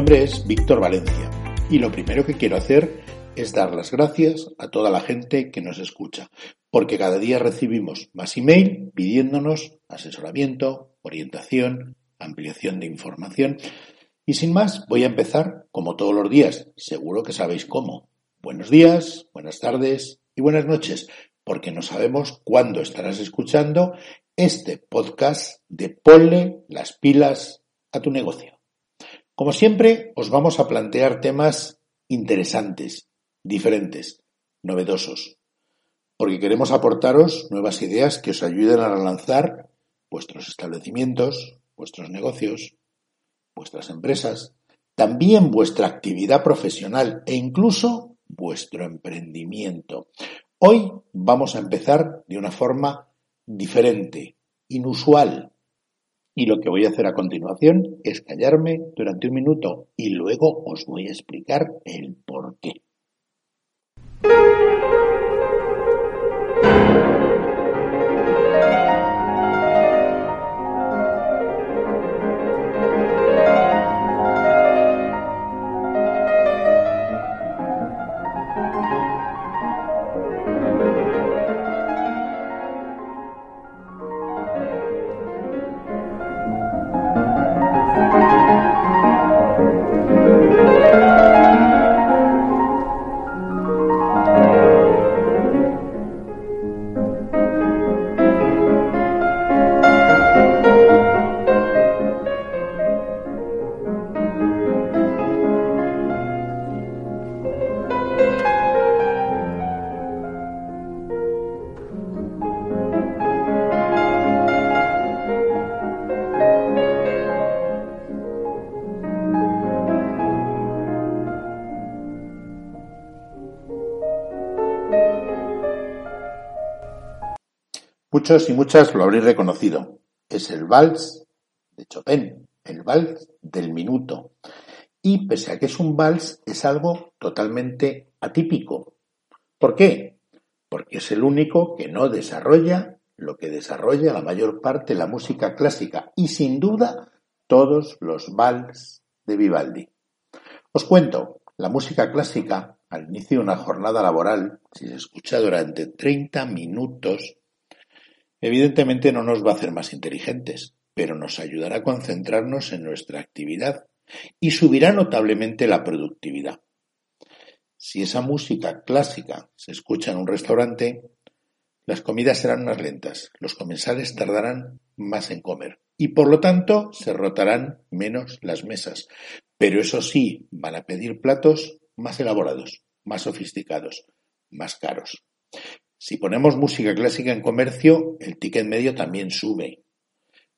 nombre es Víctor Valencia y lo primero que quiero hacer es dar las gracias a toda la gente que nos escucha, porque cada día recibimos más email pidiéndonos asesoramiento, orientación, ampliación de información. Y sin más, voy a empezar como todos los días, seguro que sabéis cómo. Buenos días, buenas tardes y buenas noches, porque no sabemos cuándo estarás escuchando este podcast de Ponle las pilas a tu negocio. Como siempre, os vamos a plantear temas interesantes, diferentes, novedosos, porque queremos aportaros nuevas ideas que os ayuden a relanzar vuestros establecimientos, vuestros negocios, vuestras empresas, también vuestra actividad profesional e incluso vuestro emprendimiento. Hoy vamos a empezar de una forma diferente, inusual, y lo que voy a hacer a continuación es callarme durante un minuto y luego os voy a explicar el por qué. Muchos y muchas lo habréis reconocido. Es el vals de Chopin, el vals del minuto. Y pese a que es un vals, es algo totalmente atípico. ¿Por qué? Porque es el único que no desarrolla lo que desarrolla la mayor parte de la música clásica y sin duda todos los vals de Vivaldi. Os cuento, la música clásica, al inicio de una jornada laboral, si se escucha durante 30 minutos, Evidentemente no nos va a hacer más inteligentes, pero nos ayudará a concentrarnos en nuestra actividad y subirá notablemente la productividad. Si esa música clásica se escucha en un restaurante, las comidas serán más lentas, los comensales tardarán más en comer y por lo tanto se rotarán menos las mesas. Pero eso sí, van a pedir platos más elaborados, más sofisticados, más caros. Si ponemos música clásica en comercio, el ticket medio también sube.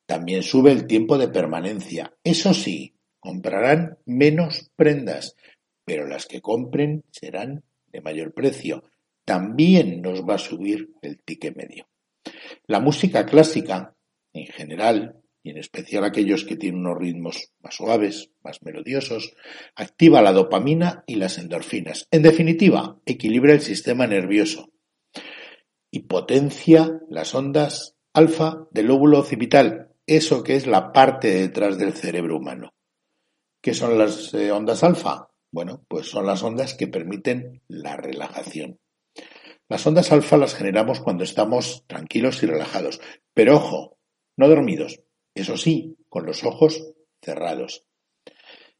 También sube el tiempo de permanencia. Eso sí, comprarán menos prendas, pero las que compren serán de mayor precio. También nos va a subir el ticket medio. La música clásica, en general, y en especial aquellos que tienen unos ritmos más suaves, más melodiosos, activa la dopamina y las endorfinas. En definitiva, equilibra el sistema nervioso, y potencia las ondas alfa del lóbulo occipital, eso que es la parte detrás del cerebro humano. ¿Qué son las eh, ondas alfa? Bueno, pues son las ondas que permiten la relajación. Las ondas alfa las generamos cuando estamos tranquilos y relajados, pero ojo, no dormidos, eso sí, con los ojos cerrados.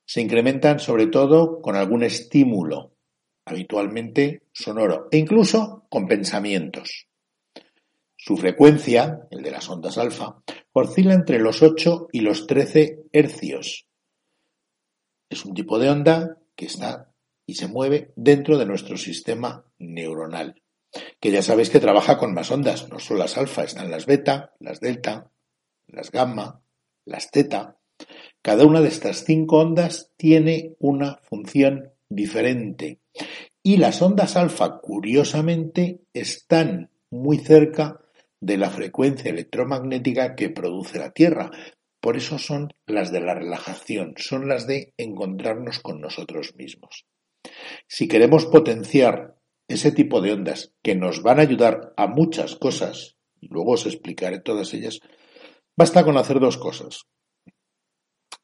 Se incrementan sobre todo con algún estímulo, habitualmente sonoro, e incluso con pensamientos. Su frecuencia, el de las ondas alfa, oscila entre los 8 y los 13 hercios. Es un tipo de onda que está y se mueve dentro de nuestro sistema neuronal, que ya sabéis que trabaja con más ondas, no solo las alfa, están las beta, las delta, las gamma, las teta. Cada una de estas cinco ondas tiene una función diferente y las ondas alfa, curiosamente, están muy cerca de la frecuencia electromagnética que produce la Tierra. Por eso son las de la relajación, son las de encontrarnos con nosotros mismos. Si queremos potenciar ese tipo de ondas que nos van a ayudar a muchas cosas, y luego os explicaré todas ellas, basta con hacer dos cosas.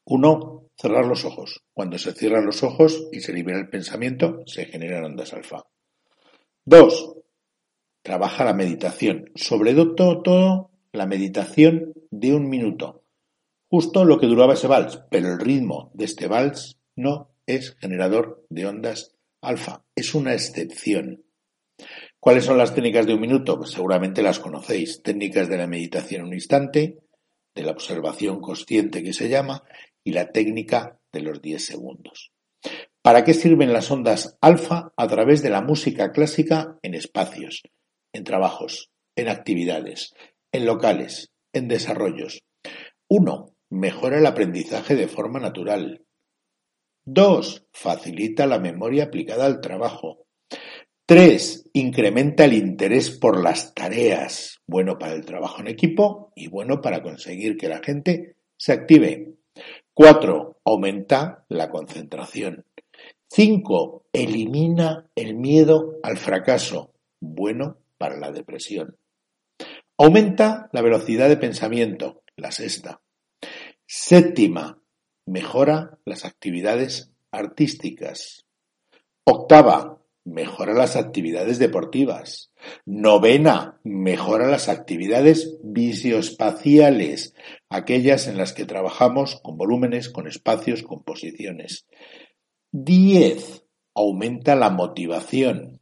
Uno, cerrar los ojos. Cuando se cierran los ojos y se libera el pensamiento, se generan ondas alfa. Dos, trabaja la meditación. Sobre todo, todo la meditación de un minuto. Justo lo que duraba ese vals, pero el ritmo de este vals no es generador de ondas alfa. Es una excepción. ¿Cuáles son las técnicas de un minuto? Pues seguramente las conocéis. Técnicas de la meditación un instante, de la observación consciente que se llama, y la técnica de los 10 segundos. ¿Para qué sirven las ondas alfa a través de la música clásica en espacios, en trabajos, en actividades, en locales, en desarrollos? Uno, Mejora el aprendizaje de forma natural. Dos, Facilita la memoria aplicada al trabajo. Tres, Incrementa el interés por las tareas, bueno para el trabajo en equipo y bueno para conseguir que la gente se active. Cuatro, Aumenta la concentración. Cinco, Elimina el miedo al fracaso, bueno para la depresión. Aumenta la velocidad de pensamiento, la sexta. Séptima, mejora las actividades artísticas. Octava, mejora las actividades deportivas. Novena, mejora las actividades visioespaciales, aquellas en las que trabajamos con volúmenes, con espacios, con posiciones. Diez, aumenta la motivación.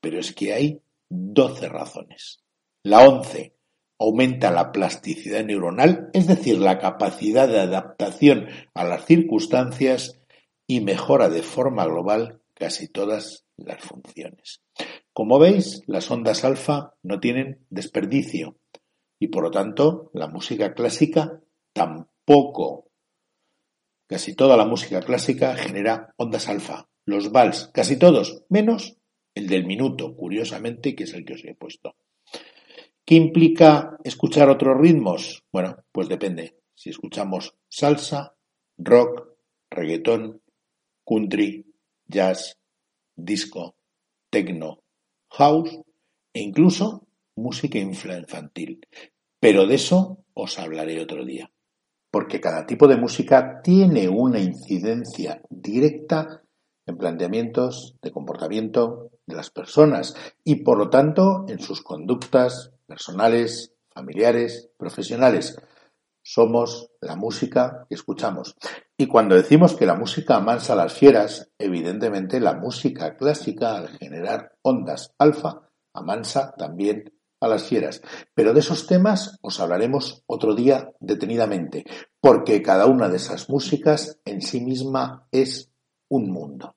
Pero es que hay doce razones. La once, aumenta la plasticidad neuronal, es decir, la capacidad de adaptación a las circunstancias y mejora de forma global casi todas las funciones. Como veis, las ondas alfa no tienen desperdicio y por lo tanto la música clásica tampoco. Casi toda la música clásica genera ondas alfa. Los vals, casi todos, menos el del minuto, curiosamente, que es el que os he puesto. ¿Qué implica escuchar otros ritmos? Bueno, pues depende. Si escuchamos salsa, rock, reggaetón, country, jazz, disco, techno, house e incluso música infantil. Pero de eso os hablaré otro día. Porque cada tipo de música tiene una incidencia directa en planteamientos de comportamiento de las personas y por lo tanto en sus conductas personales, familiares, profesionales. Somos la música que escuchamos. Y cuando decimos que la música amansa a las fieras, evidentemente la música clásica, al generar ondas alfa, amansa también a las fieras. Pero de esos temas os hablaremos otro día detenidamente, porque cada una de esas músicas en sí misma es un mundo.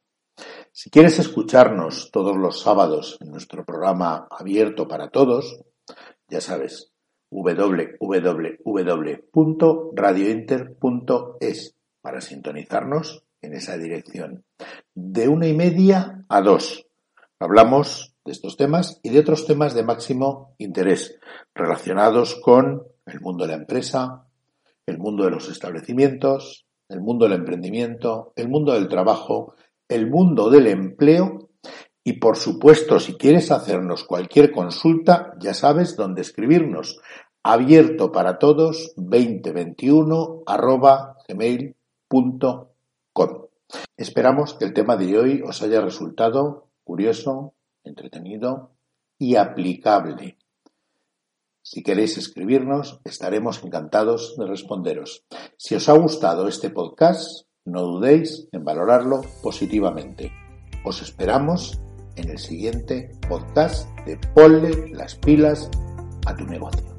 Si quieres escucharnos todos los sábados en nuestro programa abierto para todos, ya sabes, www.radiointer.es para sintonizarnos en esa dirección. De una y media a dos. Hablamos de estos temas y de otros temas de máximo interés relacionados con el mundo de la empresa, el mundo de los establecimientos, el mundo del emprendimiento, el mundo del trabajo, el mundo del empleo y por supuesto, si quieres hacernos cualquier consulta, ya sabes dónde escribirnos. Abierto para todos 2021 arroba gmail.com. Esperamos que el tema de hoy os haya resultado curioso, entretenido y aplicable. Si queréis escribirnos, estaremos encantados de responderos. Si os ha gustado este podcast, no dudéis en valorarlo positivamente. Os esperamos en el siguiente podcast de Ponle las pilas a tu negocio.